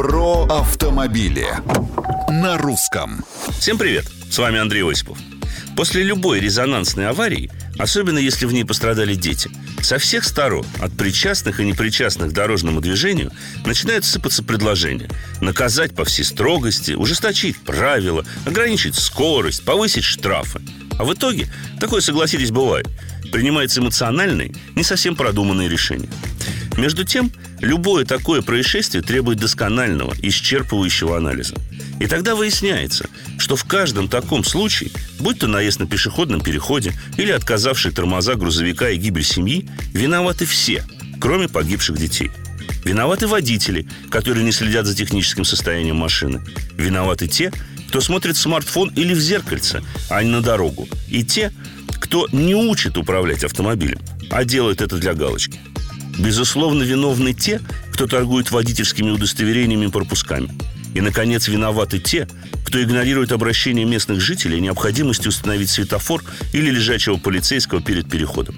Про автомобили на русском. Всем привет! С вами Андрей Осипов. После любой резонансной аварии, особенно если в ней пострадали дети, со всех сторон, от причастных и непричастных к дорожному движению, начинают сыпаться предложения. Наказать по всей строгости, ужесточить правила, ограничить скорость, повысить штрафы. А в итоге, такое, согласитесь, бывает, принимается эмоциональные, не совсем продуманные решения. Между тем, любое такое происшествие требует досконального, исчерпывающего анализа. И тогда выясняется, что в каждом таком случае, будь то наезд на пешеходном переходе или отказавший тормоза грузовика и гибель семьи, виноваты все, кроме погибших детей. Виноваты водители, которые не следят за техническим состоянием машины. Виноваты те, кто смотрит в смартфон или в зеркальце, а не на дорогу. И те, кто не учит управлять автомобилем, а делает это для галочки. Безусловно, виновны те, кто торгует водительскими удостоверениями и пропусками. И, наконец, виноваты те, кто игнорирует обращение местных жителей необходимости установить светофор или лежачего полицейского перед переходом.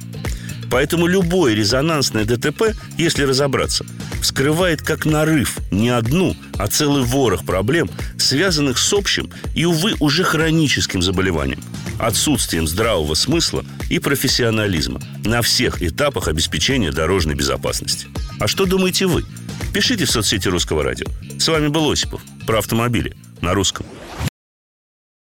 Поэтому любое резонансное ДТП, если разобраться, вскрывает как нарыв не одну, а целый ворох проблем, связанных с общим и, увы, уже хроническим заболеванием – отсутствием здравого смысла и профессионализма на всех этапах обеспечения дорожной безопасности. А что думаете вы? Пишите в соцсети Русского радио. С вами был Осипов про автомобили на русском.